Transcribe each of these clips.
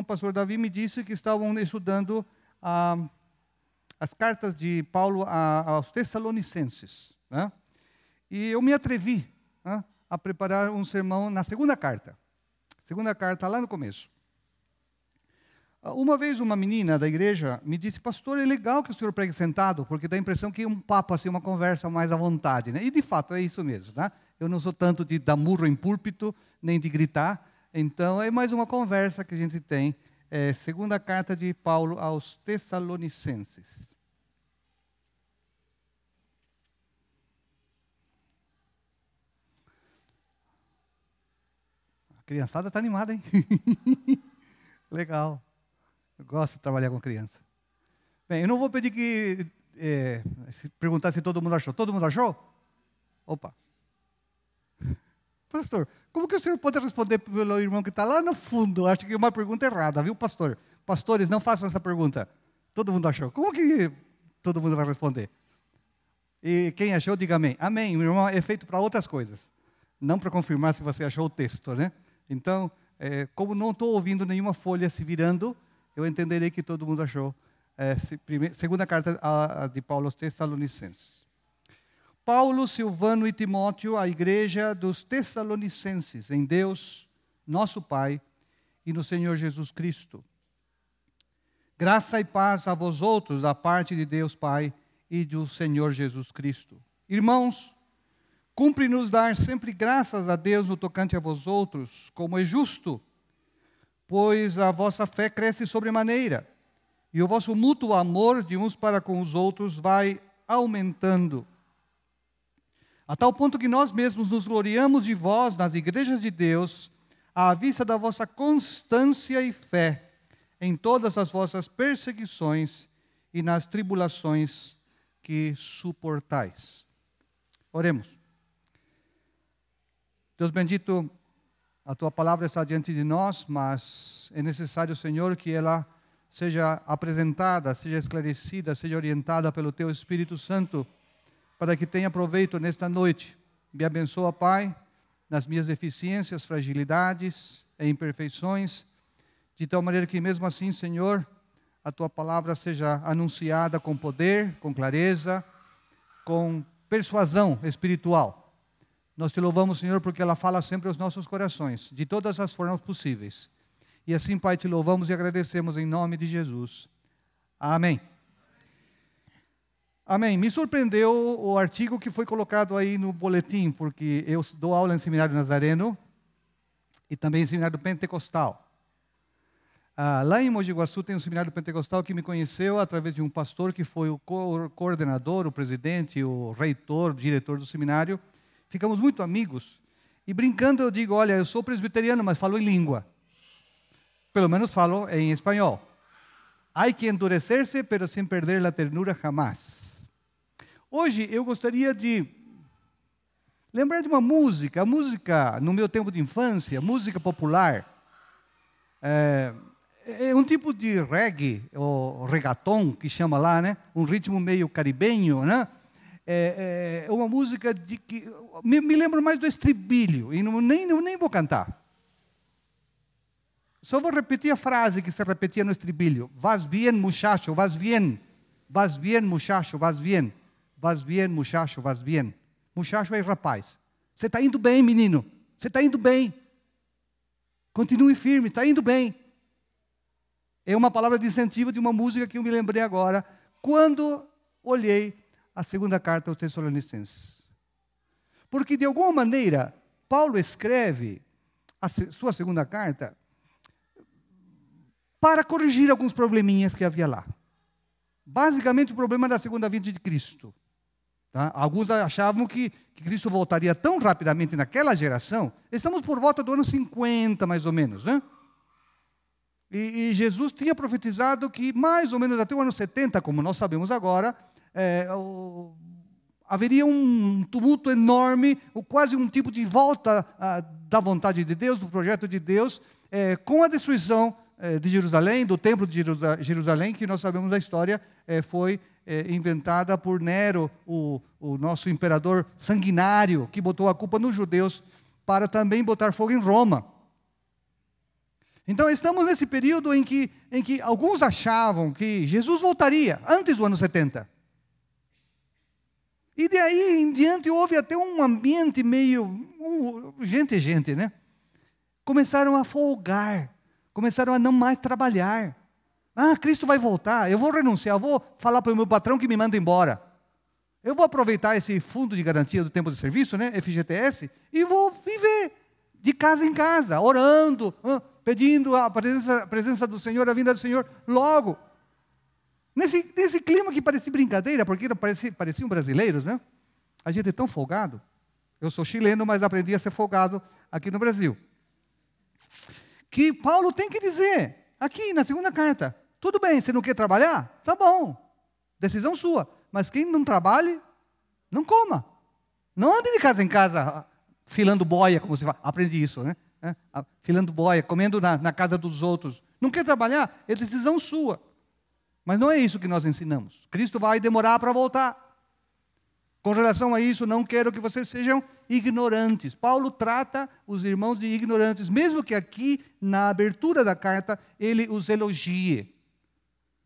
o pastor Davi me disse que estavam estudando ah, as cartas de Paulo a, aos Tessalonicenses. Né? E eu me atrevi né, a preparar um sermão na segunda carta. Segunda carta, lá no começo. Uma vez uma menina da igreja me disse, pastor, é legal que o senhor pregue sentado, porque dá a impressão que é um papo, assim, uma conversa mais à vontade. Né? E de fato é isso mesmo. Né? Eu não sou tanto de dar murro em púlpito, nem de gritar, então, é mais uma conversa que a gente tem. É, segunda carta de Paulo aos Tessalonicenses. A criançada está animada, hein? Legal. Eu gosto de trabalhar com criança. Bem, eu não vou pedir que é, perguntar se todo mundo achou. Todo mundo achou? Opa. Pastor, como que o senhor pode responder pelo irmão que está lá no fundo? Acho que é uma pergunta errada, viu, pastor? Pastores, não façam essa pergunta. Todo mundo achou. Como que todo mundo vai responder? E quem achou, diga amém. Amém. O irmão é feito para outras coisas. Não para confirmar se você achou o texto, né? Então, é, como não estou ouvindo nenhuma folha se virando, eu entenderei que todo mundo achou. É, segunda carta de Paulo aos Tessalonicenses. Paulo, Silvano e Timóteo, a igreja dos Tessalonicenses, em Deus, nosso Pai, e no Senhor Jesus Cristo. Graça e paz a vós outros, da parte de Deus Pai e do Senhor Jesus Cristo. Irmãos, cumpre-nos dar sempre graças a Deus no tocante a vós outros, como é justo, pois a vossa fé cresce sobremaneira, e o vosso mútuo amor de uns para com os outros vai aumentando a tal ponto que nós mesmos nos gloriamos de vós nas igrejas de Deus, à vista da vossa constância e fé em todas as vossas perseguições e nas tribulações que suportais. Oremos. Deus bendito, a tua palavra está diante de nós, mas é necessário, Senhor, que ela seja apresentada, seja esclarecida, seja orientada pelo teu Espírito Santo para que tenha proveito nesta noite. Me abençoa, Pai, nas minhas deficiências, fragilidades e imperfeições, de tal maneira que, mesmo assim, Senhor, a tua palavra seja anunciada com poder, com clareza, com persuasão espiritual. Nós te louvamos, Senhor, porque ela fala sempre aos nossos corações, de todas as formas possíveis. E assim, Pai, te louvamos e agradecemos em nome de Jesus. Amém. Amém. Me surpreendeu o artigo que foi colocado aí no boletim, porque eu dou aula em Seminário Nazareno e também em Seminário Pentecostal. Ah, lá em Mogi Guaçu tem um Seminário Pentecostal que me conheceu através de um pastor que foi o co coordenador, o presidente, o reitor, o diretor do seminário. Ficamos muito amigos. E brincando eu digo, olha, eu sou presbiteriano, mas falo em língua. Pelo menos falo em espanhol. Hay que endurecer-se, pero sem perder a ternura jamás. Hoje eu gostaria de lembrar de uma música, música no meu tempo de infância, música popular. É, é um tipo de reggae, ou reggaeton, que chama lá, né? Um ritmo meio caribenho, né? É, é uma música de que me, me lembro mais do estribilho e não, nem, nem vou cantar. Só vou repetir a frase que se repetia no estribilho: Vas bien, muchacho, vas bien, vas bien, muchacho, vas bien. Vas bien, muchacho, vas bien. Muchacho é rapaz. Você está indo bem, menino. Você está indo bem. Continue firme, está indo bem. É uma palavra de incentivo de uma música que eu me lembrei agora, quando olhei a segunda carta aos Tessalonicenses. Porque, de alguma maneira, Paulo escreve a sua segunda carta para corrigir alguns probleminhas que havia lá. Basicamente, o problema da segunda vinda de Cristo. Tá? Alguns achavam que, que, Cristo voltaria tão rapidamente naquela geração. Estamos por volta do ano 50, mais ou menos. Né? E, e Jesus tinha profetizado que mais ou menos até o ano 70, como nós sabemos agora, é, o, haveria um tumulto enorme, quase um tipo de volta a, da vontade de Deus, do projeto de Deus, é, com a destruição é, de Jerusalém, do templo de Jerusalém, que nós sabemos da história, é, foi é, inventada por Nero, o, o nosso imperador sanguinário, que botou a culpa nos judeus para também botar fogo em Roma. Então, estamos nesse período em que, em que alguns achavam que Jesus voltaria antes do ano 70. E de aí em diante houve até um ambiente meio. Gente gente, né? Começaram a folgar, começaram a não mais trabalhar. Ah, Cristo vai voltar, eu vou renunciar, eu vou falar para o meu patrão que me manda embora. Eu vou aproveitar esse fundo de garantia do tempo de serviço, né, FGTS, e vou viver de casa em casa, orando, pedindo a presença, a presença do Senhor, a vinda do Senhor, logo. Nesse, nesse clima que parecia brincadeira, porque parecia, pareciam brasileiros, né? A gente é tão folgado. Eu sou chileno, mas aprendi a ser folgado aqui no Brasil. Que Paulo tem que dizer, aqui na segunda carta, tudo bem, você não quer trabalhar? Tá bom, decisão sua. Mas quem não trabalhe, não coma. Não ande de casa em casa filando boia, como você fala. Aprendi isso, né? É, filando boia, comendo na, na casa dos outros. Não quer trabalhar? É decisão sua. Mas não é isso que nós ensinamos. Cristo vai demorar para voltar. Com relação a isso, não quero que vocês sejam ignorantes. Paulo trata os irmãos de ignorantes, mesmo que aqui, na abertura da carta, ele os elogie.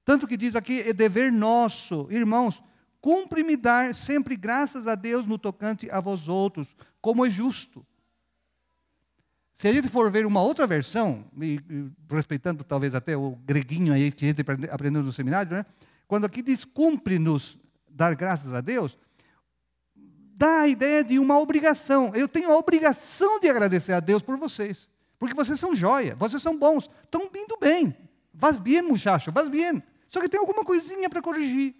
Tanto que diz aqui, é dever nosso, irmãos, cumpre-me dar sempre graças a Deus no tocante a vós outros, como é justo. Se a gente for ver uma outra versão, e, e, respeitando talvez até o greguinho aí que a gente aprendeu no seminário, né? quando aqui diz cumpre-nos dar graças a Deus, dá a ideia de uma obrigação. Eu tenho a obrigação de agradecer a Deus por vocês, porque vocês são joia, vocês são bons, estão indo bem. Vas bien, muchacho, vas bien. Só que tem alguma coisinha para corrigir.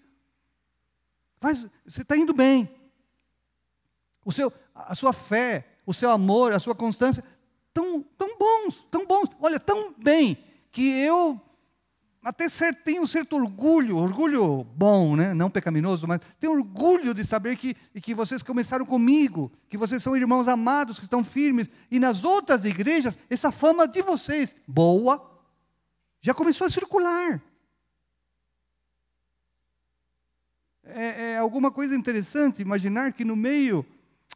Mas você está indo bem. O seu, a sua fé, o seu amor, a sua constância, tão, tão bons, tão bons. Olha, tão bem que eu até certo, tenho um certo orgulho, orgulho bom, né? não pecaminoso, mas tenho orgulho de saber que, que vocês começaram comigo, que vocês são irmãos amados, que estão firmes. E nas outras igrejas, essa fama de vocês, boa, já começou a circular. É, é alguma coisa interessante imaginar que no meio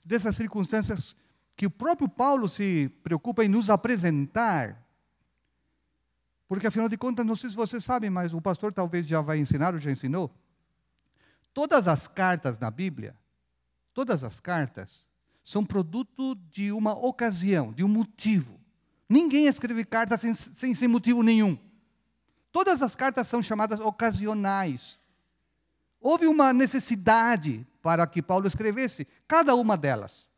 dessas circunstâncias que o próprio Paulo se preocupa em nos apresentar, porque afinal de contas, não sei se vocês sabem, mas o pastor talvez já vai ensinar ou já ensinou. Todas as cartas na Bíblia, todas as cartas, são produto de uma ocasião, de um motivo. Ninguém escreve cartas sem, sem, sem motivo nenhum. Todas as cartas são chamadas ocasionais. Houve uma necessidade para que Paulo escrevesse cada uma delas.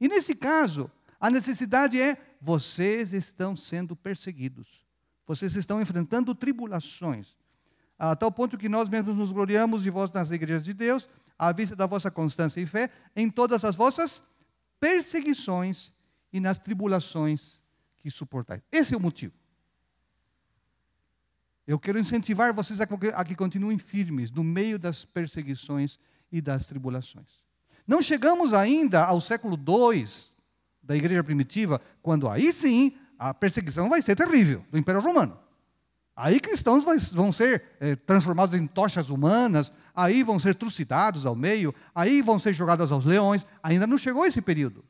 E nesse caso, a necessidade é: vocês estão sendo perseguidos, vocês estão enfrentando tribulações, a tal ponto que nós mesmos nos gloriamos de vós nas igrejas de Deus, à vista da vossa constância e fé, em todas as vossas perseguições e nas tribulações que suportais. Esse é o motivo. Eu quero incentivar vocês a que continuem firmes no meio das perseguições e das tribulações. Não chegamos ainda ao século II da igreja primitiva, quando aí sim a perseguição vai ser terrível do Império Romano. Aí cristãos vão ser é, transformados em tochas humanas, aí vão ser trucidados ao meio, aí vão ser jogados aos leões. Ainda não chegou esse período.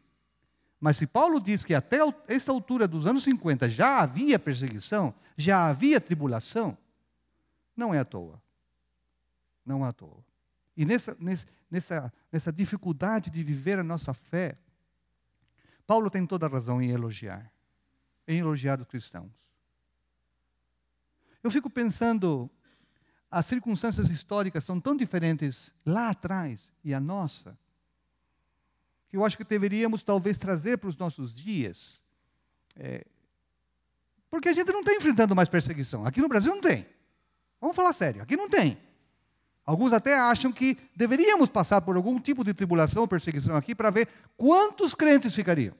Mas se Paulo diz que até essa altura dos anos 50 já havia perseguição, já havia tribulação, não é à toa. Não é à toa. E nessa, nessa, nessa dificuldade de viver a nossa fé, Paulo tem toda a razão em elogiar, em elogiar os cristãos. Eu fico pensando, as circunstâncias históricas são tão diferentes lá atrás e a nossa, que eu acho que deveríamos talvez trazer para os nossos dias. É, porque a gente não está enfrentando mais perseguição. Aqui no Brasil não tem. Vamos falar sério, aqui não tem. Alguns até acham que deveríamos passar por algum tipo de tribulação ou perseguição aqui para ver quantos crentes ficariam.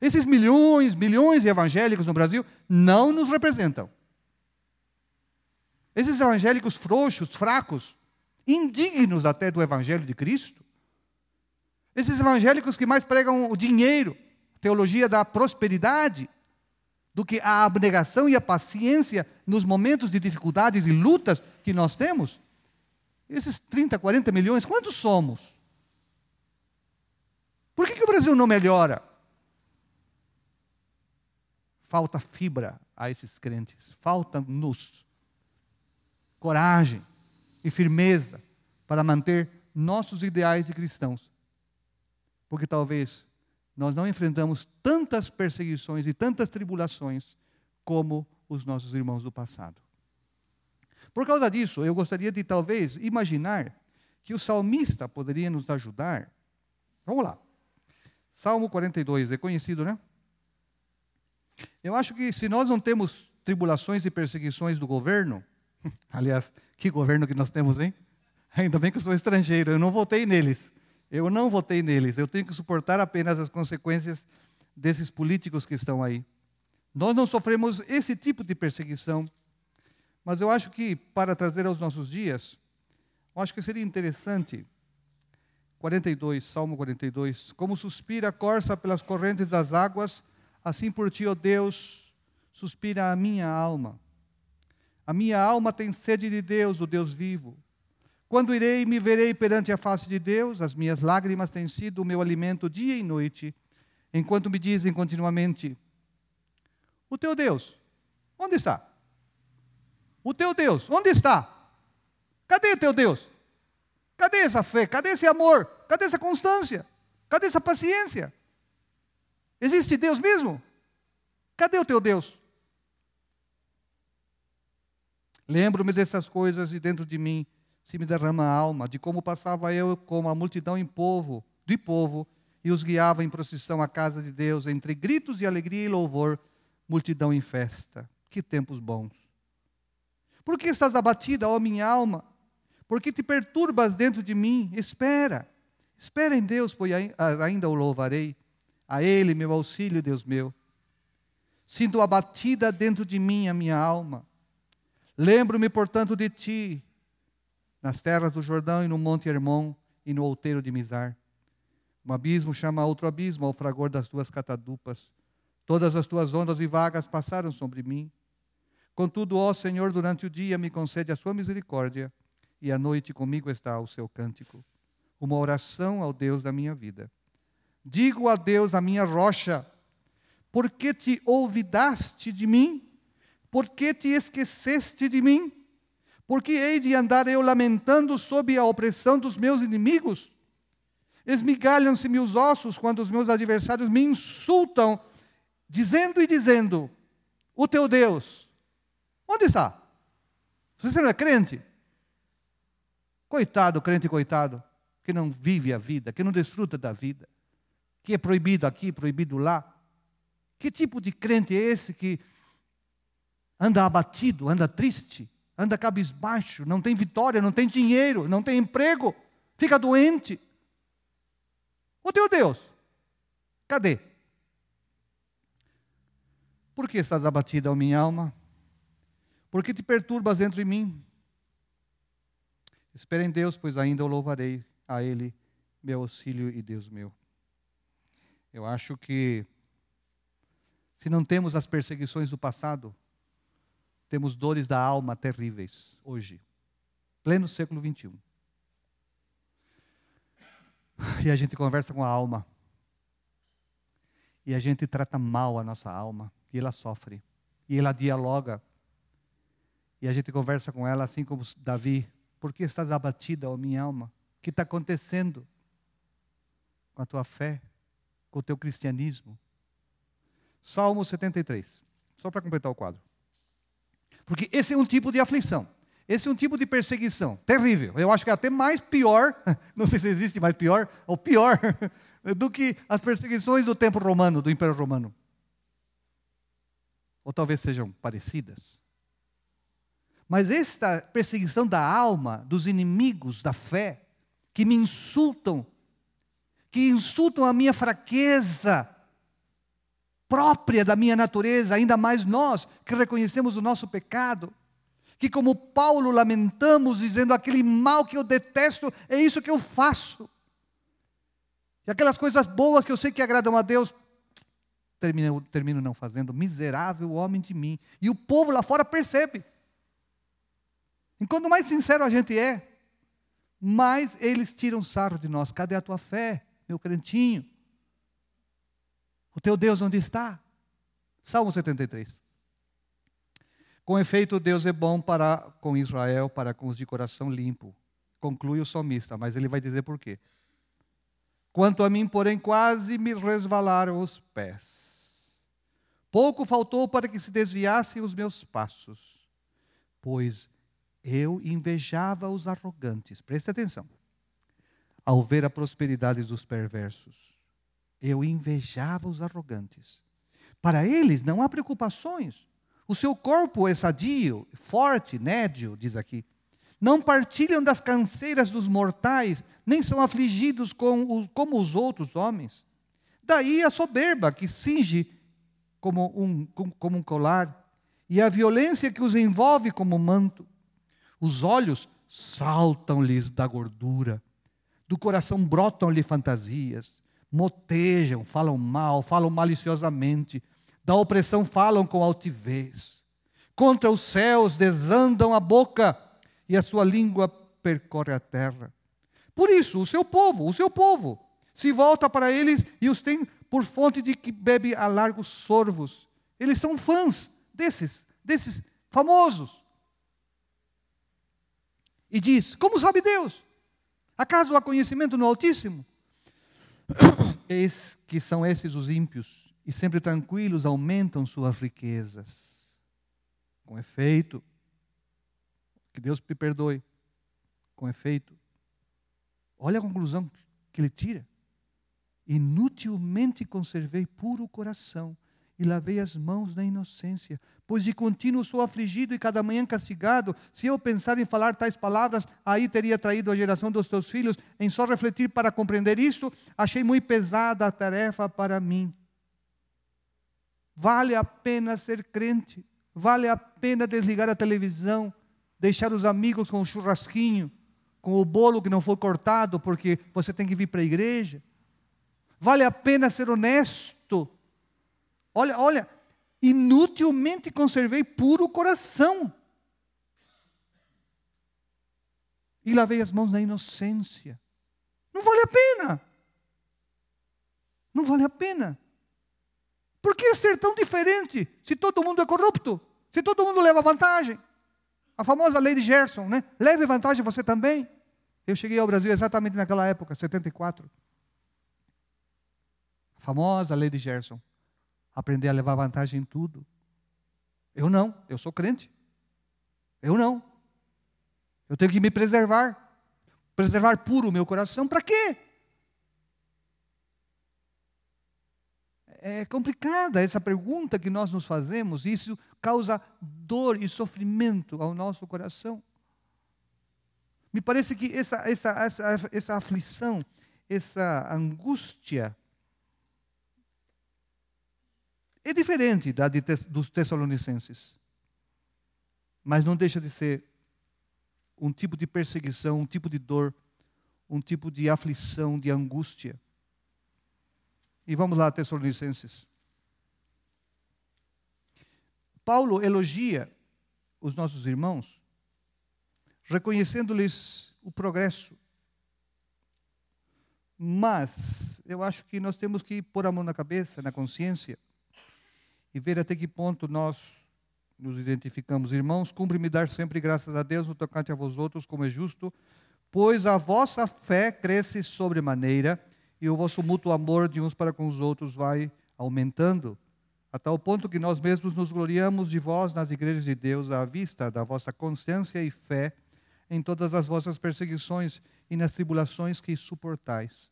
Esses milhões, milhões de evangélicos no Brasil não nos representam. Esses evangélicos frouxos, fracos, indignos até do evangelho de Cristo, esses evangélicos que mais pregam o dinheiro, teologia da prosperidade, do que a abnegação e a paciência nos momentos de dificuldades e lutas que nós temos? Esses 30, 40 milhões, quantos somos? Por que, que o Brasil não melhora? falta fibra a esses crentes, falta-nos coragem e firmeza para manter nossos ideais de cristãos. Porque talvez nós não enfrentamos tantas perseguições e tantas tribulações como os nossos irmãos do passado. Por causa disso, eu gostaria de talvez imaginar que o salmista poderia nos ajudar. Vamos lá. Salmo 42, é conhecido, né? Eu acho que se nós não temos tribulações e perseguições do governo, aliás, que governo que nós temos, hein? Ainda bem que eu sou estrangeiro, eu não votei neles. Eu não votei neles, eu tenho que suportar apenas as consequências desses políticos que estão aí. Nós não sofremos esse tipo de perseguição, mas eu acho que, para trazer aos nossos dias, eu acho que seria interessante, 42, Salmo 42, como suspira a corça pelas correntes das águas, assim por ti, ó Deus, suspira a minha alma. A minha alma tem sede de Deus, o Deus vivo. Quando irei me verei perante a face de Deus, as minhas lágrimas têm sido o meu alimento dia e noite, enquanto me dizem continuamente: O teu Deus, onde está? O teu Deus, onde está? Cadê teu Deus? Cadê essa fé? Cadê esse amor? Cadê essa constância? Cadê essa paciência? Existe Deus mesmo? Cadê o teu Deus? Lembro-me dessas coisas e dentro de mim se me derrama a alma, de como passava eu como a multidão em povo, de povo, e os guiava em procissão à casa de Deus, entre gritos de alegria e louvor, multidão em festa. Que tempos bons. Por que estás abatida, ó minha alma? Por que te perturbas dentro de mim? Espera, espera em Deus, pois ainda o louvarei. A Ele, meu auxílio, Deus meu. Sinto abatida dentro de mim a minha alma. Lembro-me, portanto, de ti, nas terras do Jordão e no Monte Hermon e no outeiro de Mizar. Um abismo chama outro abismo ao fragor das tuas catadupas. Todas as tuas ondas e vagas passaram sobre mim. Contudo, ó Senhor, durante o dia me concede a sua misericórdia, e à noite comigo está o seu cântico, uma oração ao Deus da minha vida. Digo a Deus, a minha rocha, por que te olvidaste de mim? Por que te esqueceste de mim? Por que hei de andar eu lamentando sob a opressão dos meus inimigos? Esmigalham-se-me os ossos quando os meus adversários me insultam, dizendo e dizendo: O teu Deus, onde está? Você não é crente? Coitado, crente coitado, que não vive a vida, que não desfruta da vida, que é proibido aqui, proibido lá. Que tipo de crente é esse que anda abatido, anda triste, anda cabisbaixo, não tem vitória, não tem dinheiro, não tem emprego, fica doente? O teu Deus, cadê? Por que estás abatida, ó minha alma? Por que te perturbas dentro de mim? Espera em Deus, pois ainda o louvarei a Ele, meu auxílio e Deus meu. Eu acho que, se não temos as perseguições do passado, temos dores da alma terríveis hoje, pleno século 21. E a gente conversa com a alma. E a gente trata mal a nossa alma. E ela sofre. E ela dialoga. E a gente conversa com ela assim como Davi por que estás abatida, ó minha alma? O que está acontecendo com a tua fé, com o teu cristianismo? Salmo 73, só para completar o quadro. Porque esse é um tipo de aflição, esse é um tipo de perseguição terrível. Eu acho que é até mais pior, não sei se existe mais pior, ou pior, do que as perseguições do tempo romano, do Império Romano. Ou talvez sejam parecidas. Mas esta perseguição da alma, dos inimigos da fé, que me insultam, que insultam a minha fraqueza própria da minha natureza, ainda mais nós que reconhecemos o nosso pecado, que como Paulo lamentamos dizendo aquele mal que eu detesto, é isso que eu faço. E aquelas coisas boas que eu sei que agradam a Deus, termino, termino não fazendo, miserável homem de mim. E o povo lá fora percebe. E quanto mais sincero a gente é, mais eles tiram sarro de nós. Cadê a tua fé, meu crentinho? O teu Deus onde está? Salmo 73. Com efeito, Deus é bom para com Israel, para com os de coração limpo. Conclui o salmista, mas ele vai dizer por quê. Quanto a mim, porém, quase me resvalaram os pés. Pouco faltou para que se desviassem os meus passos, pois eu invejava os arrogantes. Preste atenção. Ao ver a prosperidade dos perversos, eu invejava os arrogantes. Para eles não há preocupações. O seu corpo é sadio, forte, nédio, diz aqui. Não partilham das canseiras dos mortais, nem são afligidos com como os outros homens. Daí a soberba que cinge como um, como um colar, e a violência que os envolve como manto. Os olhos saltam-lhes da gordura, do coração brotam-lhe fantasias, motejam, falam mal, falam maliciosamente, da opressão falam com altivez. Contra os céus desandam a boca e a sua língua percorre a terra. Por isso, o seu povo, o seu povo, se volta para eles e os tem por fonte de que bebe a largos sorvos. Eles são fãs desses, desses famosos. E diz: Como sabe Deus? Acaso há conhecimento no Altíssimo? Eis que são esses os ímpios e sempre tranquilos aumentam suas riquezas. Com efeito, que Deus me perdoe. Com efeito, olha a conclusão que ele tira. Inutilmente conservei puro coração e lavei as mãos na inocência, pois de contínuo sou afligido e cada manhã castigado. Se eu pensar em falar tais palavras, aí teria traído a geração dos teus filhos. Em só refletir para compreender isto, achei muito pesada a tarefa para mim. Vale a pena ser crente, vale a pena desligar a televisão, deixar os amigos com o churrasquinho, com o bolo que não foi cortado porque você tem que vir para a igreja. Vale a pena ser honesto. Olha, olha, inutilmente conservei puro coração. E lavei as mãos na inocência. Não vale a pena. Não vale a pena. Por que ser tão diferente se todo mundo é corrupto? Se todo mundo leva vantagem? A famosa lei de Gerson, né? Leve vantagem você também. Eu cheguei ao Brasil exatamente naquela época, 74. A famosa lei de Gerson. Aprender a levar vantagem em tudo. Eu não, eu sou crente. Eu não. Eu tenho que me preservar. Preservar puro o meu coração. Para quê? é complicada essa pergunta que nós nos fazemos, isso causa dor e sofrimento ao nosso coração. Me parece que essa, essa, essa, essa aflição, essa angústia, é diferente da de, dos Tessalonicenses, mas não deixa de ser um tipo de perseguição, um tipo de dor, um tipo de aflição, de angústia e vamos lá, Tessalonicenses. Paulo elogia os nossos irmãos, reconhecendo-lhes o progresso. Mas eu acho que nós temos que pôr a mão na cabeça, na consciência, e ver até que ponto nós nos identificamos. Irmãos, cumpre-me dar sempre graças a Deus no tocante a vós outros, como é justo, pois a vossa fé cresce sobremaneira e o vosso mútuo amor de uns para com os outros vai aumentando, a tal ponto que nós mesmos nos gloriamos de vós nas igrejas de Deus à vista da vossa consciência e fé em todas as vossas perseguições e nas tribulações que suportais.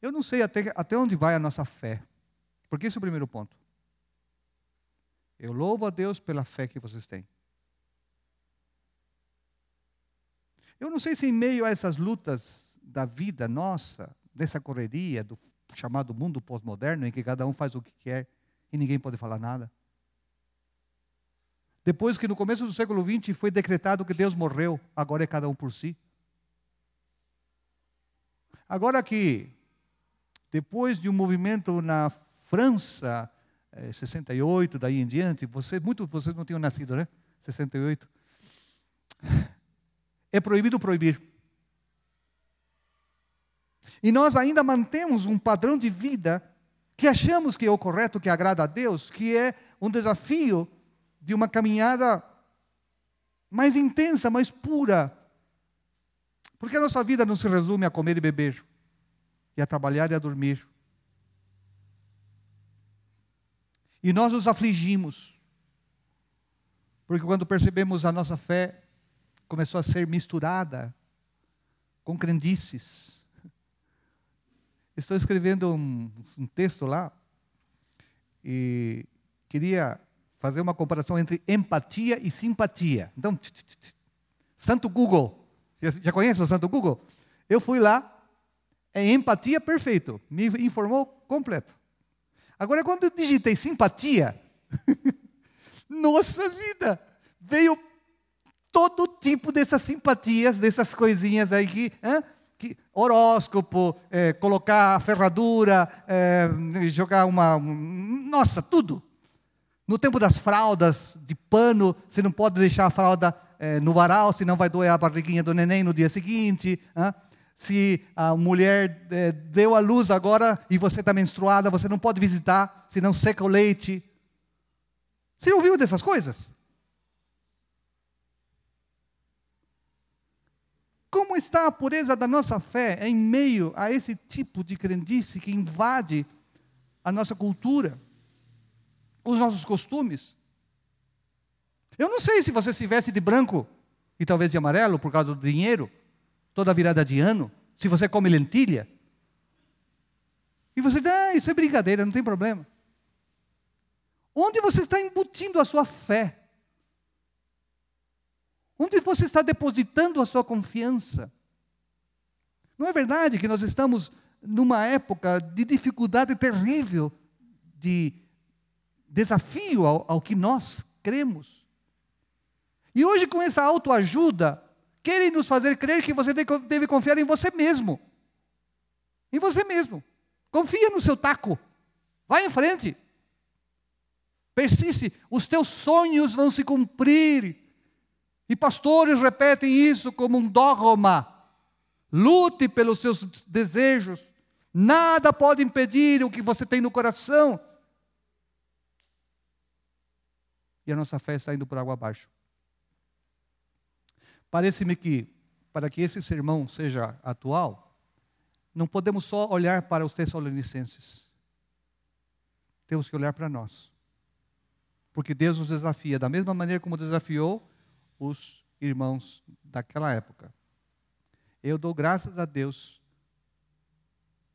Eu não sei até, até onde vai a nossa fé, porque esse é o primeiro ponto. Eu louvo a Deus pela fé que vocês têm. Eu não sei se em meio a essas lutas da vida nossa, dessa correria do chamado mundo pós-moderno, em que cada um faz o que quer e ninguém pode falar nada. Depois que no começo do século XX foi decretado que Deus morreu, agora é cada um por si. Agora que, depois de um movimento na França, eh, 68, daí em diante, você, muitos de vocês não tinham nascido, né? 68. É proibido proibir. E nós ainda mantemos um padrão de vida que achamos que é o correto, que agrada a Deus, que é um desafio de uma caminhada mais intensa, mais pura. Porque a nossa vida não se resume a comer e beber, e a trabalhar e a dormir. E nós nos afligimos, porque quando percebemos a nossa fé começou a ser misturada com crendices. Estou escrevendo um, um texto lá e queria fazer uma comparação entre empatia e simpatia. Então, Santo Google, já conhece o Santo Google? Eu fui lá, é empatia perfeito, me informou completo. Agora, quando eu digitei simpatia, nossa vida, veio todo tipo dessas simpatias, dessas coisinhas aí que, hein? que horóscopo, é, colocar ferradura, é, jogar uma, nossa, tudo. No tempo das fraldas de pano, você não pode deixar a fralda é, no varal, senão vai doer a barriguinha do neném no dia seguinte. Hein? Se a mulher é, deu a luz agora e você está menstruada, você não pode visitar, senão seca o leite. Você ouviu dessas coisas? Como está a pureza da nossa fé em meio a esse tipo de crendice que invade a nossa cultura, os nossos costumes? Eu não sei se você se veste de branco e talvez de amarelo por causa do dinheiro, toda virada de ano, se você come lentilha. E você diz, ah, isso é brincadeira, não tem problema. Onde você está embutindo a sua fé? Onde você está depositando a sua confiança? Não é verdade que nós estamos numa época de dificuldade terrível, de desafio ao, ao que nós cremos? E hoje, com essa autoajuda, querem nos fazer crer que você deve confiar em você mesmo. Em você mesmo. Confia no seu taco. Vai em frente. Persiste. Os teus sonhos vão se cumprir. E pastores repetem isso como um dogma. Lute pelos seus desejos. Nada pode impedir o que você tem no coração. E a nossa fé está indo por água abaixo. Parece-me que, para que esse sermão seja atual, não podemos só olhar para os Tessalonicenses. Temos que olhar para nós. Porque Deus nos desafia da mesma maneira como desafiou os irmãos daquela época. Eu dou graças a Deus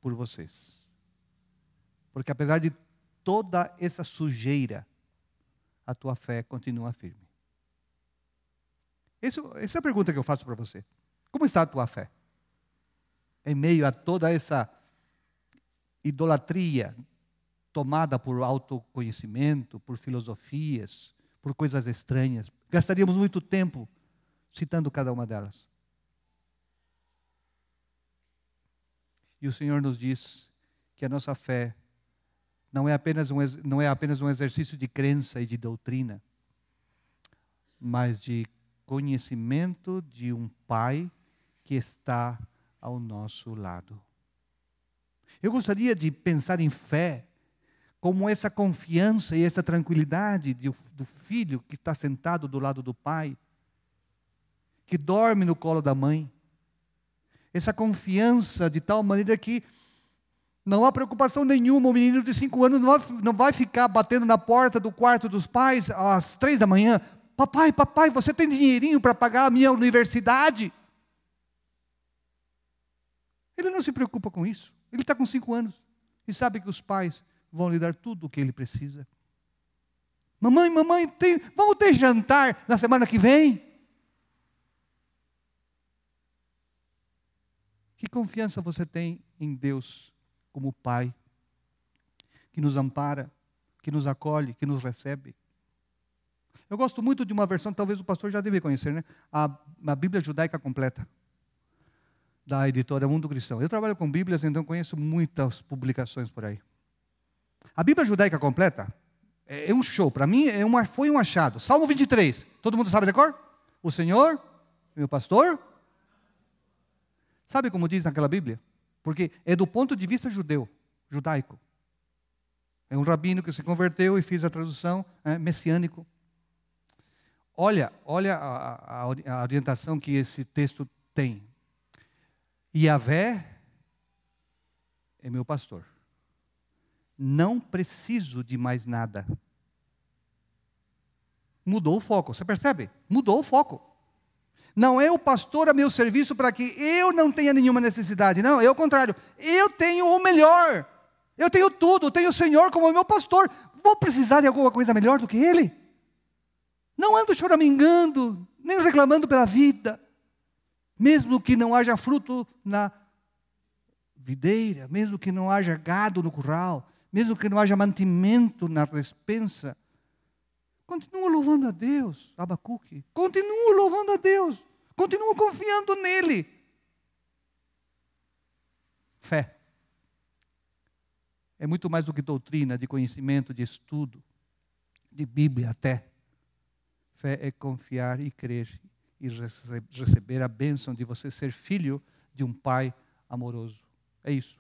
por vocês. Porque apesar de toda essa sujeira, a tua fé continua firme. Essa é a pergunta que eu faço para você. Como está a tua fé? Em meio a toda essa idolatria tomada por autoconhecimento, por filosofias, por coisas estranhas. Gastaríamos muito tempo citando cada uma delas. E o Senhor nos diz que a nossa fé não é apenas um, não é apenas um exercício de crença e de doutrina, mas de conhecimento de um Pai que está ao nosso lado. Eu gostaria de pensar em fé como essa confiança e essa tranquilidade do filho que está sentado do lado do pai, que dorme no colo da mãe. Essa confiança de tal maneira que não há preocupação nenhuma, o menino de cinco anos não vai, não vai ficar batendo na porta do quarto dos pais às três da manhã. Papai, papai, você tem dinheirinho para pagar a minha universidade? Ele não se preocupa com isso. Ele está com cinco anos e sabe que os pais vão lhe dar tudo o que ele precisa. Mamãe, mamãe, tem, vamos ter jantar na semana que vem? Que confiança você tem em Deus como Pai, que nos ampara, que nos acolhe, que nos recebe? Eu gosto muito de uma versão, talvez o pastor já deve conhecer, né? A, a Bíblia Judaica Completa, da editora Mundo Cristão. Eu trabalho com Bíblias, então conheço muitas publicações por aí. A Bíblia Judaica Completa é, é um show, para mim é uma, foi um achado. Salmo 23, todo mundo sabe de cor? O Senhor, meu pastor. Sabe como diz naquela Bíblia? Porque é do ponto de vista judeu, judaico. É um rabino que se converteu e fiz a tradução é, messiânico. Olha, olha a, a, a orientação que esse texto tem. Yahvé é meu pastor. Não preciso de mais nada. Mudou o foco, você percebe? Mudou o foco. Não é o pastor a meu serviço para que eu não tenha nenhuma necessidade. Não, é o contrário. Eu tenho o melhor. Eu tenho tudo. Tenho o Senhor como meu pastor. Vou precisar de alguma coisa melhor do que Ele? Não ando choramingando, nem reclamando pela vida. Mesmo que não haja fruto na videira, mesmo que não haja gado no curral, mesmo que não haja mantimento na despensa, Continuo louvando a Deus, Abacuque. Continuo louvando a Deus. Continuo confiando nele. Fé. É muito mais do que doutrina, de conhecimento, de estudo, de Bíblia até. Fé é confiar e crer e receber a bênção de você ser filho de um pai amoroso. É isso.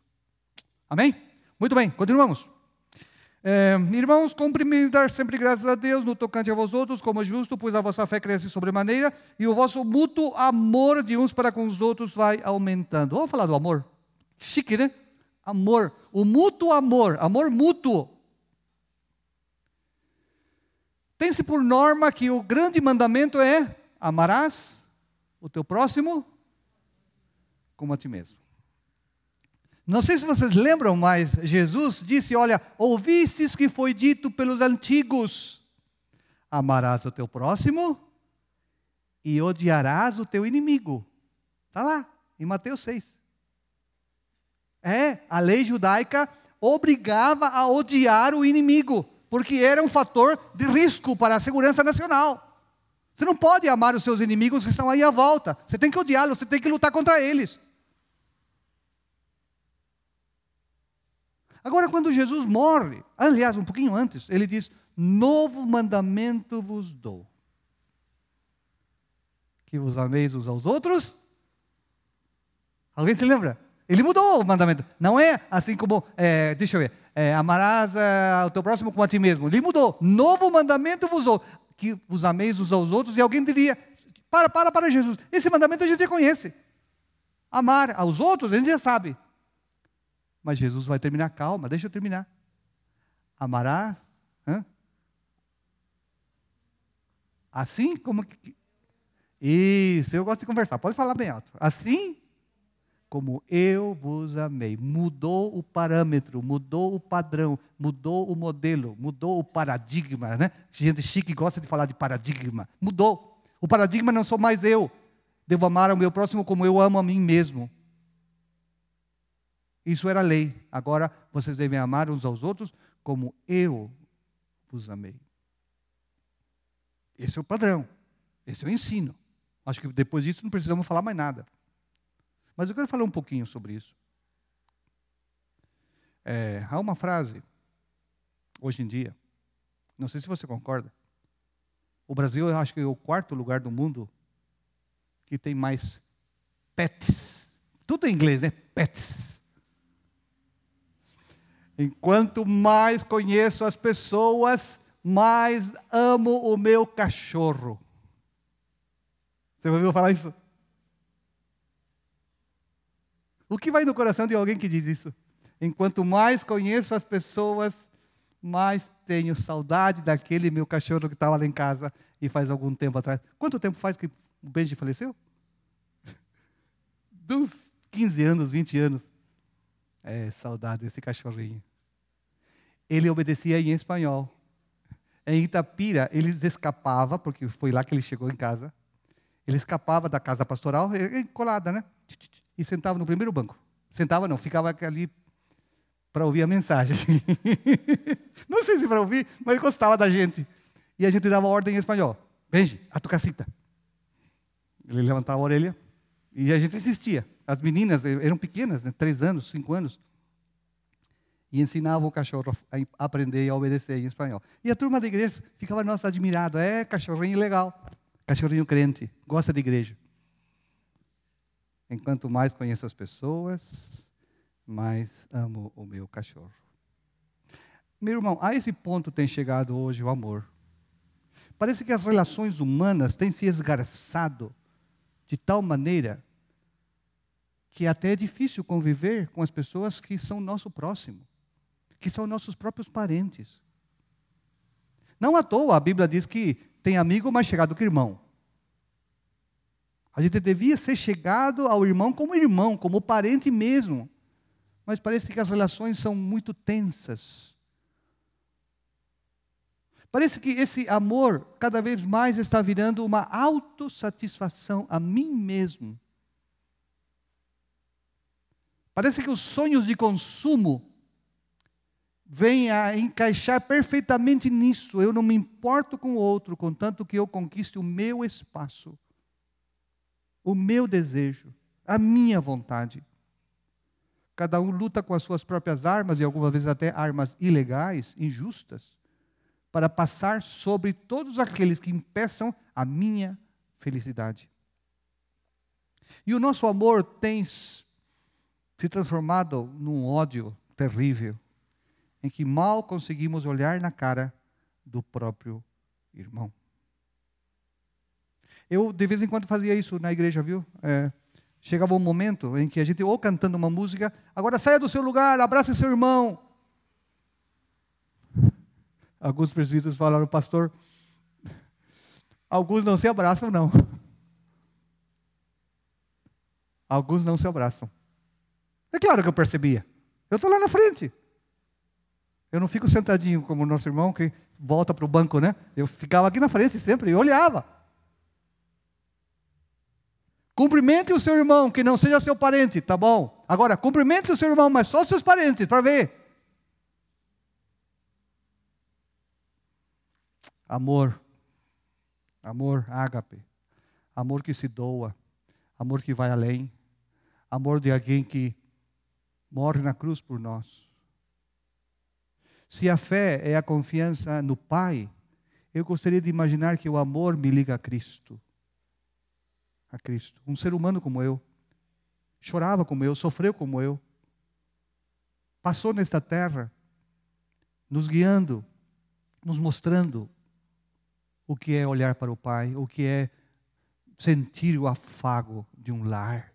Amém? Muito bem, continuamos. É, irmãos, cumpre-me dar sempre graças a Deus no tocante a vós outros, como justo, pois a vossa fé cresce sobremaneira e o vosso mútuo amor de uns para com os outros vai aumentando. Vamos falar do amor? Chique, né? Amor. O mútuo amor, amor mútuo. Tem-se por norma que o grande mandamento é: amarás o teu próximo como a ti mesmo. Não sei se vocês lembram, mas Jesus disse: Olha, ouvistes que foi dito pelos antigos: amarás o teu próximo e odiarás o teu inimigo. Está lá, em Mateus 6. É, a lei judaica obrigava a odiar o inimigo, porque era um fator de risco para a segurança nacional. Você não pode amar os seus inimigos que estão aí à volta. Você tem que odiá-los, você tem que lutar contra eles. Agora, quando Jesus morre, aliás, um pouquinho antes, ele diz: Novo mandamento vos dou. Que vos ameis uns aos outros. Alguém se lembra? Ele mudou o mandamento. Não é assim como, é, deixa eu ver, é, amarás é, o teu próximo como a ti mesmo. Ele mudou. Novo mandamento vos dou. Que vos ameis uns aos outros. E alguém diria: para, para, para, Jesus. Esse mandamento a gente já conhece. Amar aos outros, a gente já sabe. Mas Jesus vai terminar, calma, deixa eu terminar. Amarás. Hã? Assim como que. Isso, eu gosto de conversar, pode falar bem alto. Assim como eu vos amei. Mudou o parâmetro, mudou o padrão, mudou o modelo, mudou o paradigma, né? Gente chique gosta de falar de paradigma. Mudou. O paradigma não sou mais eu. Devo amar o meu próximo como eu amo a mim mesmo. Isso era lei. Agora vocês devem amar uns aos outros como eu vos amei. Esse é o padrão. Esse é o ensino. Acho que depois disso não precisamos falar mais nada. Mas eu quero falar um pouquinho sobre isso. É, há uma frase, hoje em dia, não sei se você concorda. O Brasil, eu acho que é o quarto lugar do mundo que tem mais pets. Tudo em inglês, né? Pets. Enquanto mais conheço as pessoas, mais amo o meu cachorro. Você ouviu falar isso? O que vai no coração de alguém que diz isso? Enquanto mais conheço as pessoas, mais tenho saudade daquele meu cachorro que estava lá em casa e faz algum tempo atrás. Quanto tempo faz que o Benji faleceu? Uns 15 anos, 20 anos. É, saudade desse cachorrinho. Ele obedecia em espanhol. Em Itapira, ele escapava, porque foi lá que ele chegou em casa. Ele escapava da casa pastoral, colada, né? E sentava no primeiro banco. Sentava não, ficava ali para ouvir a mensagem. não sei se para ouvir, mas gostava da gente. E a gente dava ordem em espanhol. Benji, a tu casita. Ele levantava a orelha e a gente insistia. As meninas eram pequenas, né? três anos, cinco anos. E ensinava o cachorro a aprender e a obedecer em espanhol. E a turma da igreja ficava, nossa, admirado. É, cachorrinho legal. Cachorrinho crente. Gosta de igreja. Enquanto mais conheço as pessoas, mais amo o meu cachorro. Meu irmão, a esse ponto tem chegado hoje o amor. Parece que as relações humanas têm se esgarçado de tal maneira que até é difícil conviver com as pessoas que são nosso próximo, que são nossos próprios parentes. Não à toa a Bíblia diz que tem amigo mais chegado que irmão. A gente devia ser chegado ao irmão como irmão, como parente mesmo. Mas parece que as relações são muito tensas. Parece que esse amor cada vez mais está virando uma autossatisfação a mim mesmo. Parece que os sonhos de consumo vêm a encaixar perfeitamente nisso. Eu não me importo com o outro, contanto que eu conquiste o meu espaço o meu desejo, a minha vontade. Cada um luta com as suas próprias armas, e algumas vezes até armas ilegais, injustas, para passar sobre todos aqueles que impeçam a minha felicidade. E o nosso amor tem se transformado num ódio terrível, em que mal conseguimos olhar na cara do próprio irmão. Eu, de vez em quando, fazia isso na igreja, viu? É, chegava um momento em que a gente, ou cantando uma música, agora saia do seu lugar, abrace seu irmão. Alguns presbíteros falaram, pastor, alguns não se abraçam, não. Alguns não se abraçam. É claro que eu percebia. Eu estou lá na frente. Eu não fico sentadinho como o nosso irmão que volta para o banco, né? Eu ficava aqui na frente sempre e olhava. Cumprimente o seu irmão, que não seja seu parente, tá bom? Agora, cumprimente o seu irmão, mas só seus parentes, para ver. Amor. Amor ágape. Amor que se doa. Amor que vai além. Amor de alguém que morre na cruz por nós. Se a fé é a confiança no Pai, eu gostaria de imaginar que o amor me liga a Cristo a Cristo. Um ser humano como eu. Chorava como eu, sofreu como eu. Passou nesta terra, nos guiando, nos mostrando o que é olhar para o Pai, o que é sentir o afago de um lar.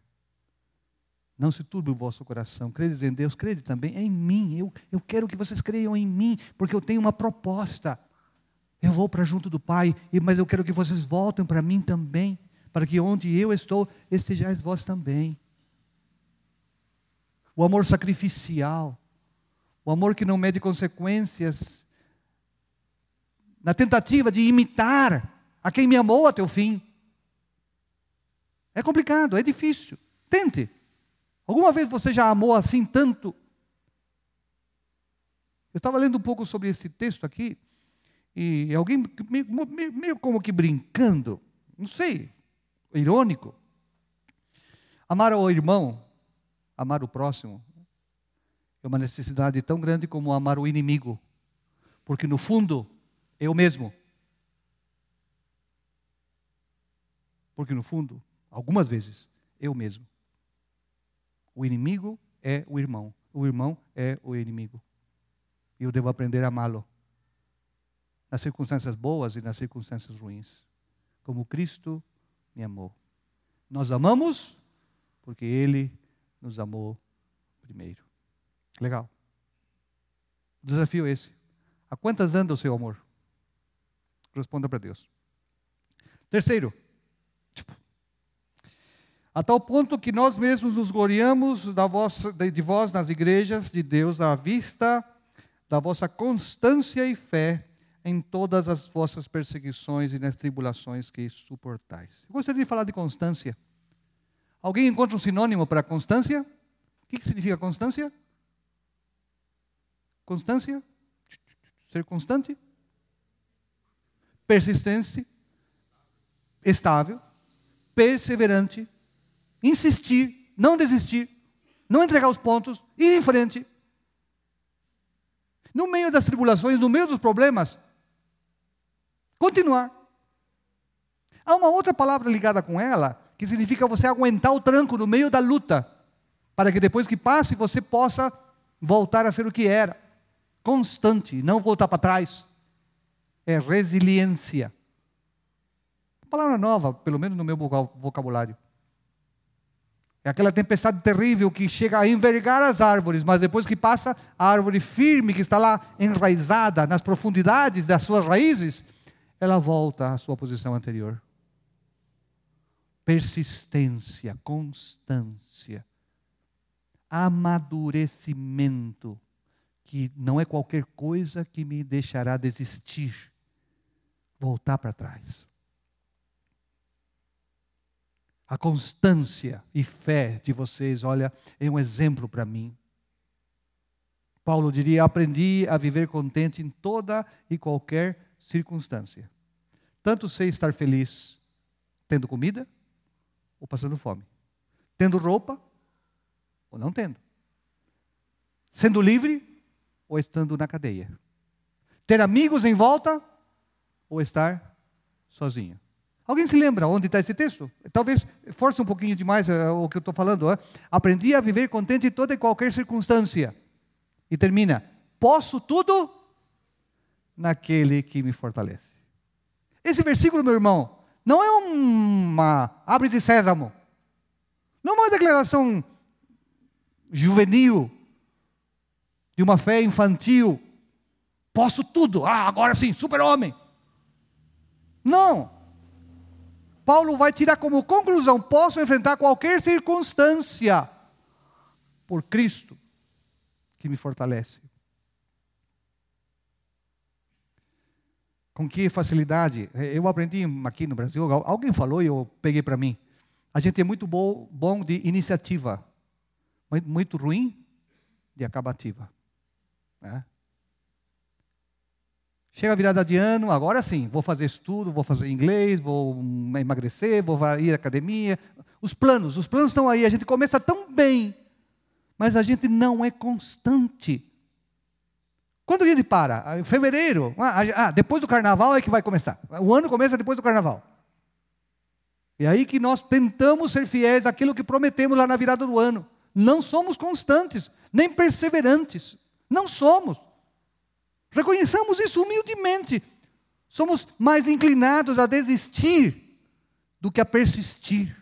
Não se turbe o vosso coração. Credes em Deus, crede também em mim. Eu, eu quero que vocês creiam em mim, porque eu tenho uma proposta. Eu vou para junto do Pai, mas eu quero que vocês voltem para mim também para que onde eu estou, estejais vós também. O amor sacrificial, o amor que não mede consequências, na tentativa de imitar a quem me amou até o fim. É complicado, é difícil. Tente. Alguma vez você já amou assim tanto? Eu estava lendo um pouco sobre esse texto aqui, e alguém meio, meio como que brincando, não sei, irônico. Amar o irmão, amar o próximo, é uma necessidade tão grande como amar o inimigo, porque no fundo, eu mesmo. Porque no fundo, algumas vezes, eu mesmo. O inimigo é o irmão, o irmão é o inimigo. E eu devo aprender a amá-lo. Nas circunstâncias boas e nas circunstâncias ruins. Como Cristo me amou. Nós amamos porque Ele nos amou primeiro. Legal. O desafio é esse. A quantas anda o seu amor? Responda para Deus. Terceiro, tipo, a tal ponto que nós mesmos nos gloriamos de vós nas igrejas de Deus à vista da vossa constância e fé em todas as vossas perseguições e nas tribulações que suportais. Eu gostaria de falar de constância. Alguém encontra um sinônimo para constância? O que significa constância? Constância? Ser constante? Persistente? Estável? Perseverante? Insistir? Não desistir? Não entregar os pontos? Ir em frente? No meio das tribulações, no meio dos problemas, Continuar. Há uma outra palavra ligada com ela, que significa você aguentar o tranco no meio da luta, para que depois que passe você possa voltar a ser o que era. constante, não voltar para trás. É resiliência. palavra nova, pelo menos no meu vocabulário. É aquela tempestade terrível que chega a envergar as árvores, mas depois que passa, a árvore firme que está lá enraizada nas profundidades das suas raízes, ela volta à sua posição anterior. Persistência, constância, amadurecimento, que não é qualquer coisa que me deixará desistir, voltar para trás. A constância e fé de vocês, olha, é um exemplo para mim. Paulo diria: aprendi a viver contente em toda e qualquer circunstância. Tanto sei estar feliz tendo comida ou passando fome, tendo roupa ou não tendo, sendo livre ou estando na cadeia, ter amigos em volta ou estar sozinho. Alguém se lembra onde está esse texto? Talvez force um pouquinho demais uh, o que eu estou falando. Uh. Aprendi a viver contente em toda e qualquer circunstância. E termina: posso tudo naquele que me fortalece. Esse versículo, meu irmão, não é uma abre de sésamo. Não é uma declaração juvenil, de uma fé infantil. Posso tudo. Ah, agora sim, super-homem. Não. Paulo vai tirar como conclusão: posso enfrentar qualquer circunstância por Cristo que me fortalece. Com que facilidade? Eu aprendi aqui no Brasil, alguém falou e eu peguei para mim. A gente é muito bom, bom de iniciativa, muito ruim de acabativa. Né? Chega a virada de ano, agora sim, vou fazer estudo, vou fazer inglês, vou emagrecer, vou ir à academia. Os planos, os planos estão aí, a gente começa tão bem, mas a gente não é constante. Quando gente para? Ah, fevereiro, ah, ah, depois do carnaval é que vai começar. O ano começa depois do carnaval. É aí que nós tentamos ser fiéis àquilo que prometemos lá na virada do ano. Não somos constantes, nem perseverantes. Não somos. Reconheçamos isso humildemente. Somos mais inclinados a desistir do que a persistir.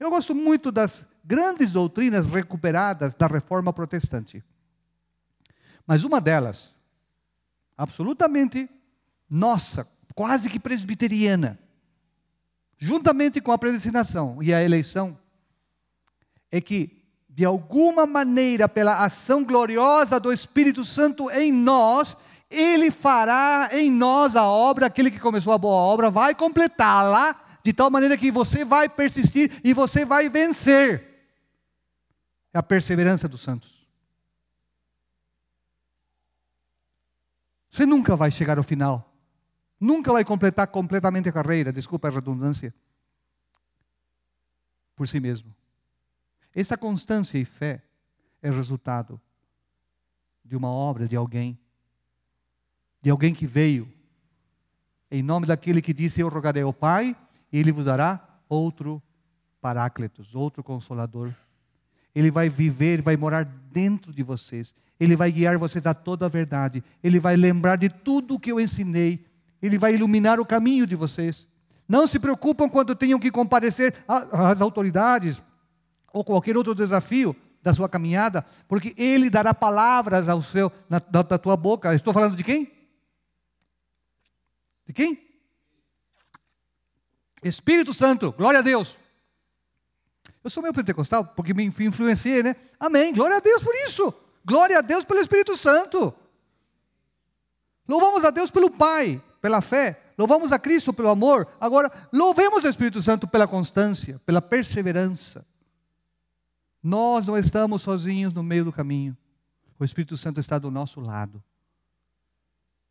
Eu gosto muito das grandes doutrinas recuperadas da reforma protestante. Mas uma delas, absolutamente nossa, quase que presbiteriana, juntamente com a predestinação e a eleição, é que de alguma maneira, pela ação gloriosa do Espírito Santo em nós, Ele fará em nós a obra, aquele que começou a boa obra vai completá-la, de tal maneira que você vai persistir e você vai vencer. É a perseverança dos santos. Você nunca vai chegar ao final. Nunca vai completar completamente a carreira, desculpa a redundância, por si mesmo. Essa constância e fé é resultado de uma obra de alguém, de alguém que veio em nome daquele que disse: Eu rogarei ao Pai, e Ele vos dará outro Paráclitos, outro Consolador. Ele vai viver, vai morar dentro de vocês. Ele vai guiar vocês a toda a verdade. Ele vai lembrar de tudo o que eu ensinei. Ele vai iluminar o caminho de vocês. Não se preocupam quando tenham que comparecer às autoridades, ou qualquer outro desafio da sua caminhada, porque Ele dará palavras ao seu, na, da, da tua boca. Estou falando de quem? De quem? Espírito Santo, glória a Deus. Eu sou meio pentecostal porque me influenciei, né? Amém, glória a Deus por isso. Glória a Deus pelo Espírito Santo. Louvamos a Deus pelo Pai, pela fé. Louvamos a Cristo pelo amor. Agora, louvemos o Espírito Santo pela constância, pela perseverança. Nós não estamos sozinhos no meio do caminho. O Espírito Santo está do nosso lado.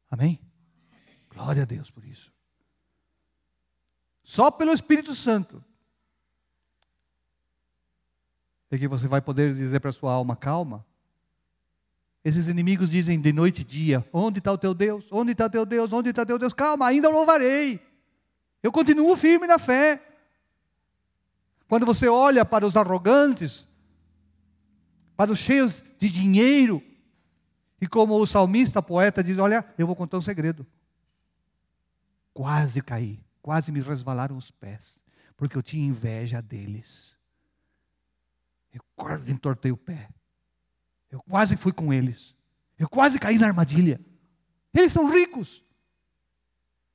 Amém? Glória a Deus por isso. Só pelo Espírito Santo é que você vai poder dizer para a sua alma: calma. Esses inimigos dizem de noite e dia: onde está o teu Deus? Onde está teu Deus? Onde está teu Deus? Calma, ainda louvarei. Eu continuo firme na fé. Quando você olha para os arrogantes, para os cheios de dinheiro. E como o salmista, poeta, diz: Olha, eu vou contar um segredo. Quase caí, quase me resvalaram os pés, porque eu tinha inveja deles. Eu quase entortei o pé. Eu quase fui com eles. Eu quase caí na armadilha. Eles são ricos.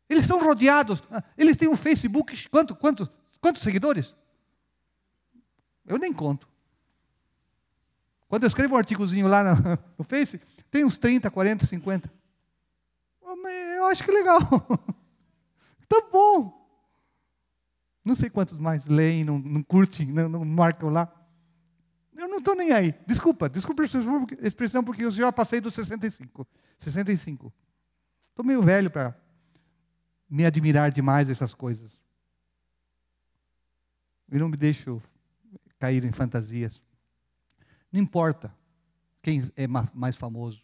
Eles estão rodeados. Eles têm um Facebook. Quanto, quanto, quantos seguidores? Eu nem conto. Quando eu escrevo um artigozinho lá no, no Face, tem uns 30, 40, 50. Eu acho que legal. tá bom. Não sei quantos mais leem, não, não curtem, não, não marcam lá. Eu não estou nem aí. Desculpa, desculpa a expressão, porque eu já passei dos 65. 65. Estou meio velho para me admirar demais dessas coisas. E não me deixo cair em fantasias. Não importa quem é mais famoso.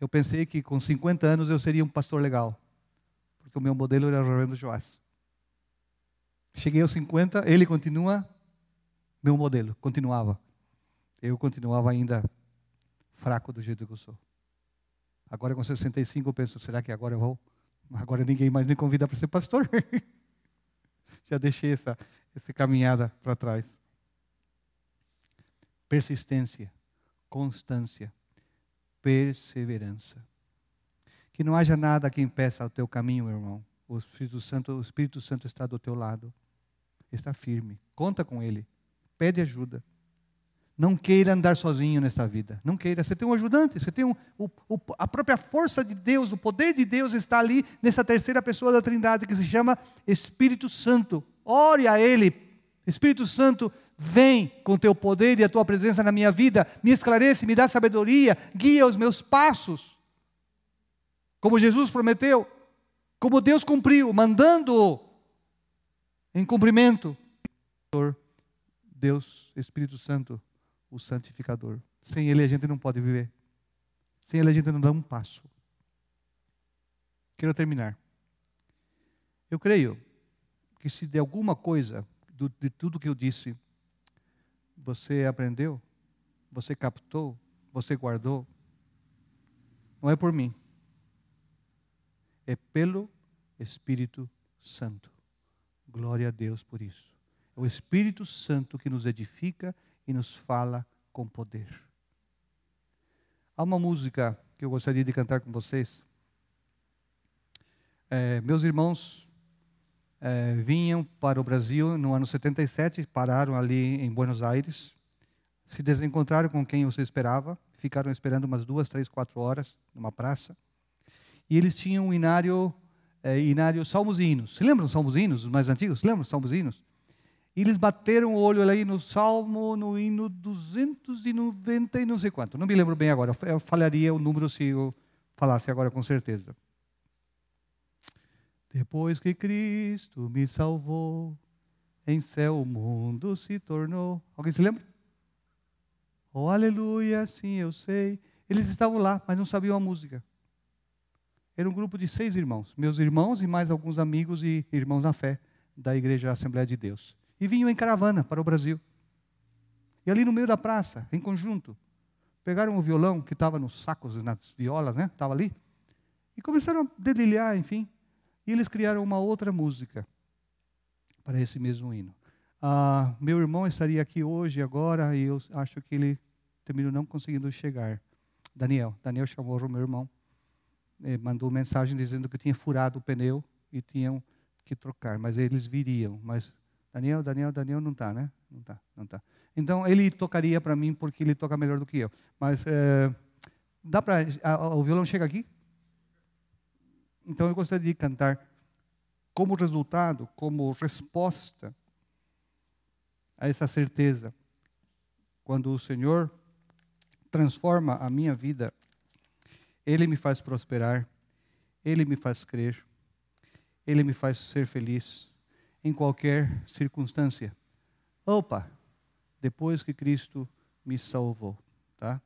Eu pensei que com 50 anos eu seria um pastor legal, porque o meu modelo era o Reverendo Joás. Cheguei aos 50, ele continua meu modelo, continuava. Eu continuava ainda fraco do jeito que eu sou. Agora com 65 eu penso, será que agora eu vou? Agora ninguém mais me convida para ser pastor. Já deixei essa, essa caminhada para trás. Persistência, constância, perseverança. Que não haja nada que impeça o teu caminho, meu irmão. O Espírito Santo, o Espírito Santo está do teu lado. Está firme. Conta com ele. Pede ajuda. Não queira andar sozinho nesta vida. Não queira. Você tem um ajudante, você tem um, o, o, a própria força de Deus, o poder de Deus está ali nessa terceira pessoa da Trindade que se chama Espírito Santo. Ore a Ele. Espírito Santo, vem com teu poder e a tua presença na minha vida, me esclarece, me dá sabedoria, guia os meus passos. Como Jesus prometeu, como Deus cumpriu, mandando em cumprimento. Deus, Espírito Santo, o santificador. Sem ele a gente não pode viver. Sem ele a gente não dá um passo. Quero terminar. Eu creio que se de alguma coisa, de tudo que eu disse, você aprendeu, você captou, você guardou, não é por mim, é pelo Espírito Santo. Glória a Deus por isso. É o Espírito Santo que nos edifica e nos fala com poder. Há uma música que eu gostaria de cantar com vocês. É, meus irmãos é, vinham para o Brasil no ano 77, pararam ali em Buenos Aires, se desencontraram com quem você esperava, ficaram esperando umas duas, três, quatro horas numa praça, e eles tinham um inário, é, inário salmos e hinos. Se lembram salmos e hinos, os mais antigos? Se lembram salmos e hinos? E eles bateram o olho ali no Salmo, no hino 290 e não sei quanto. Não me lembro bem agora. Eu falaria o número se eu falasse agora com certeza. Depois que Cristo me salvou, em céu o mundo se tornou. Alguém se lembra? Oh, aleluia, sim, eu sei. Eles estavam lá, mas não sabiam a música. Era um grupo de seis irmãos, meus irmãos e mais alguns amigos e irmãos na fé da Igreja Assembleia de Deus e vinham em caravana para o Brasil. E ali no meio da praça, em conjunto, pegaram o violão que estava nos sacos, nas violas, né? Estava ali, e começaram a dedilhar, enfim. E eles criaram uma outra música para esse mesmo hino. Ah, meu irmão estaria aqui hoje, agora, e eu acho que ele terminou não conseguindo chegar. Daniel, Daniel chamou o meu irmão, eh, mandou mensagem dizendo que tinha furado o pneu e tinham que trocar, mas eles viriam. Mas Daniel, Daniel, Daniel não está, né? Não está, não está. Então ele tocaria para mim porque ele toca melhor do que eu. Mas é, dá para o violão chega aqui? Então eu gostaria de cantar como resultado, como resposta a essa certeza. Quando o Senhor transforma a minha vida, Ele me faz prosperar, Ele me faz crer, Ele me faz ser feliz em qualquer circunstância. Opa, depois que Cristo me salvou, tá?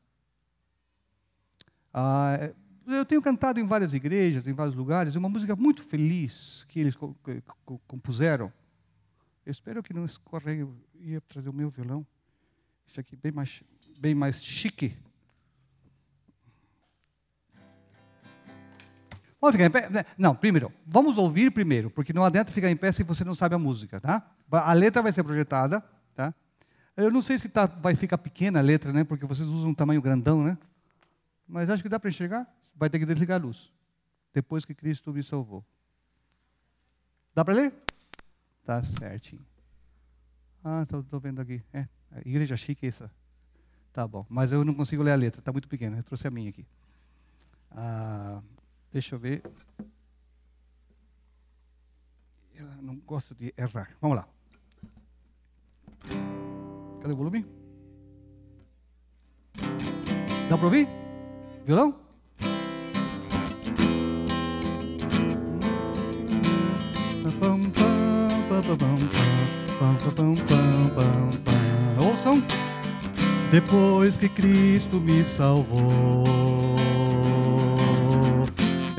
Ah, eu tenho cantado em várias igrejas, em vários lugares, uma música muito feliz que eles compuseram. Eu espero que não escorregue, ia trazer o meu violão. Isso aqui bem mais, bem mais chique. Vamos ficar em pé? Né? Não, primeiro, vamos ouvir primeiro, porque não adianta ficar em pé se você não sabe a música, tá? A letra vai ser projetada, tá? Eu não sei se tá, vai ficar pequena a letra, né? Porque vocês usam um tamanho grandão, né? Mas acho que dá para enxergar. Vai ter que desligar a luz. Depois que Cristo me salvou. Dá para ler? Tá certinho. Ah, estou vendo aqui. É, igreja chique essa. Tá bom. Mas eu não consigo ler a letra, está muito pequena. Eu trouxe a minha aqui. Ah, Deixa eu ver. Eu não gosto de errar. Vamos lá. Cadê o volume? Dá para ouvir? Violão? Ouçam. Depois que Cristo me salvou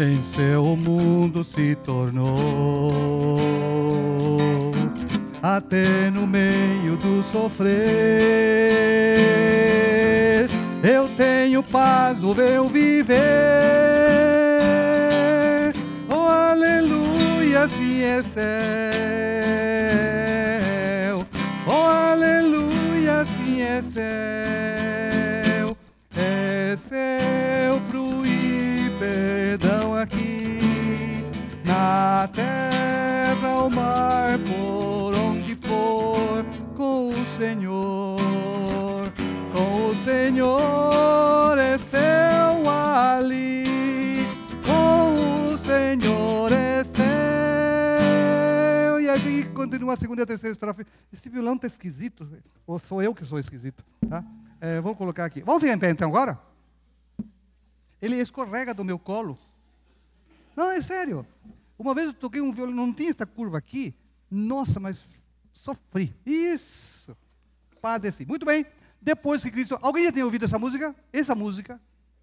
em seu mundo se tornou. Até no meio do sofrer, eu tenho paz no meu viver. Oh, aleluia, assim é. Aí continua a segunda e a terceira estrofe. Esse violão está esquisito, ou sou eu que sou esquisito, tá? É, vou colocar aqui. Vamos ficar em pé então agora? Ele escorrega do meu colo. Não, é sério. Uma vez eu toquei um violão, não tinha essa curva aqui. Nossa, mas sofri. Isso. Padeci. Muito bem. Depois que Cristo. Alguém já tem ouvido essa música? Essa música.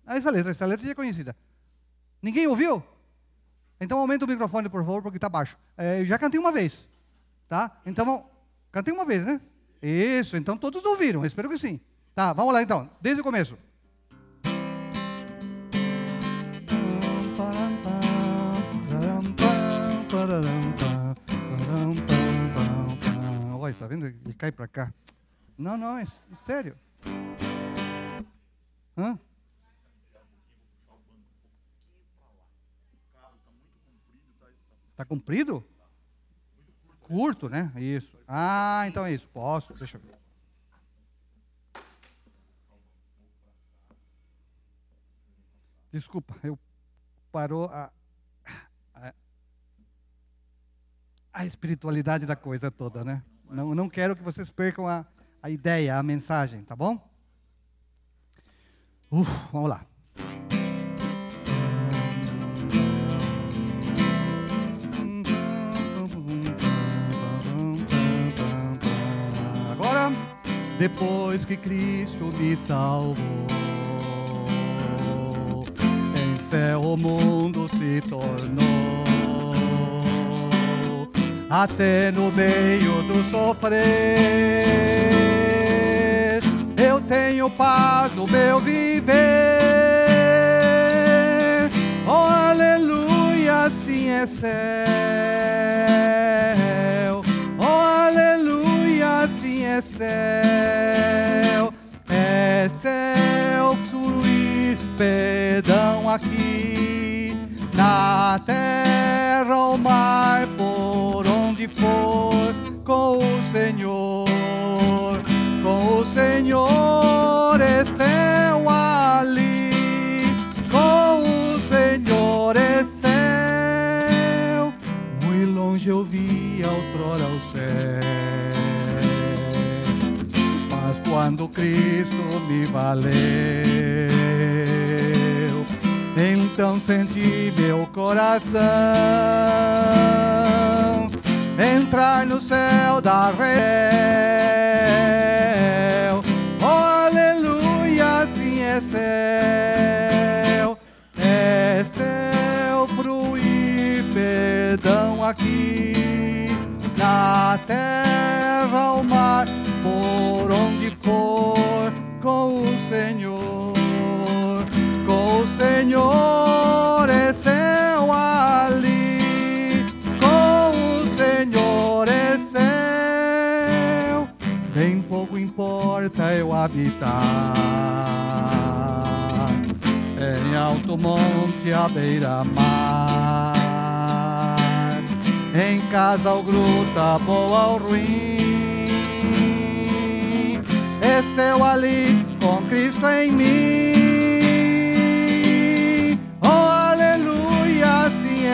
Ah, essa letra. Essa letra já é conhecida. Ninguém ouviu? Então aumenta o microfone, por favor, porque está baixo. É, já cantei uma vez. Tá? Então, cantei uma vez, né? Isso. Então todos ouviram. Espero que sim. Tá, vamos lá então. Desde o começo. Olha, tá vendo? Ele cai para cá. Não, não, é, sério. Hã? Tá comprido? Curto, né? Isso. Ah, então é isso. Posso? Deixa eu ver. Desculpa, eu parou a, a espiritualidade da coisa toda, né? Não, não quero que vocês percam a, a ideia, a mensagem, tá bom? Uf, vamos lá. Depois que Cristo me salvou, em céu o mundo se tornou até no meio do sofrer. Eu tenho paz no meu viver. Oh, aleluia, assim é céu.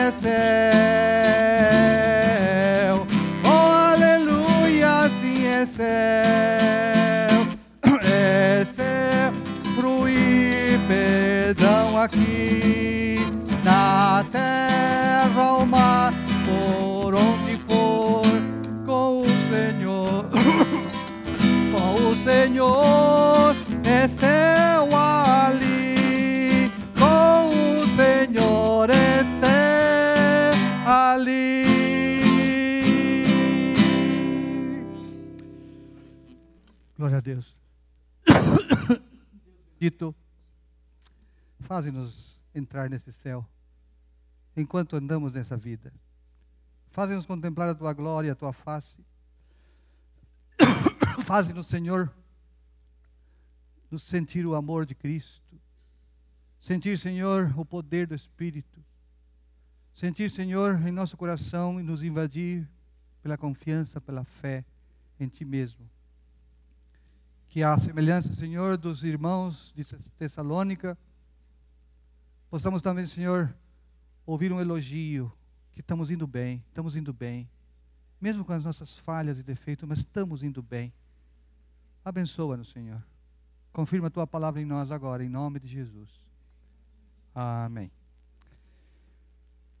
Assim Dito, faze-nos entrar nesse céu enquanto andamos nessa vida. Faze-nos contemplar a tua glória, a tua face. Faze-nos, Senhor, nos sentir o amor de Cristo. Sentir, Senhor, o poder do Espírito. Sentir, Senhor, em nosso coração e nos invadir pela confiança, pela fé em Ti mesmo. Que a semelhança, Senhor, dos irmãos de Tessalônica, possamos também, Senhor, ouvir um elogio, que estamos indo bem, estamos indo bem, mesmo com as nossas falhas e defeitos, mas estamos indo bem. Abençoa-nos, Senhor. Confirma a tua palavra em nós agora, em nome de Jesus. Amém.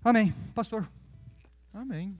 Amém. Pastor. Amém.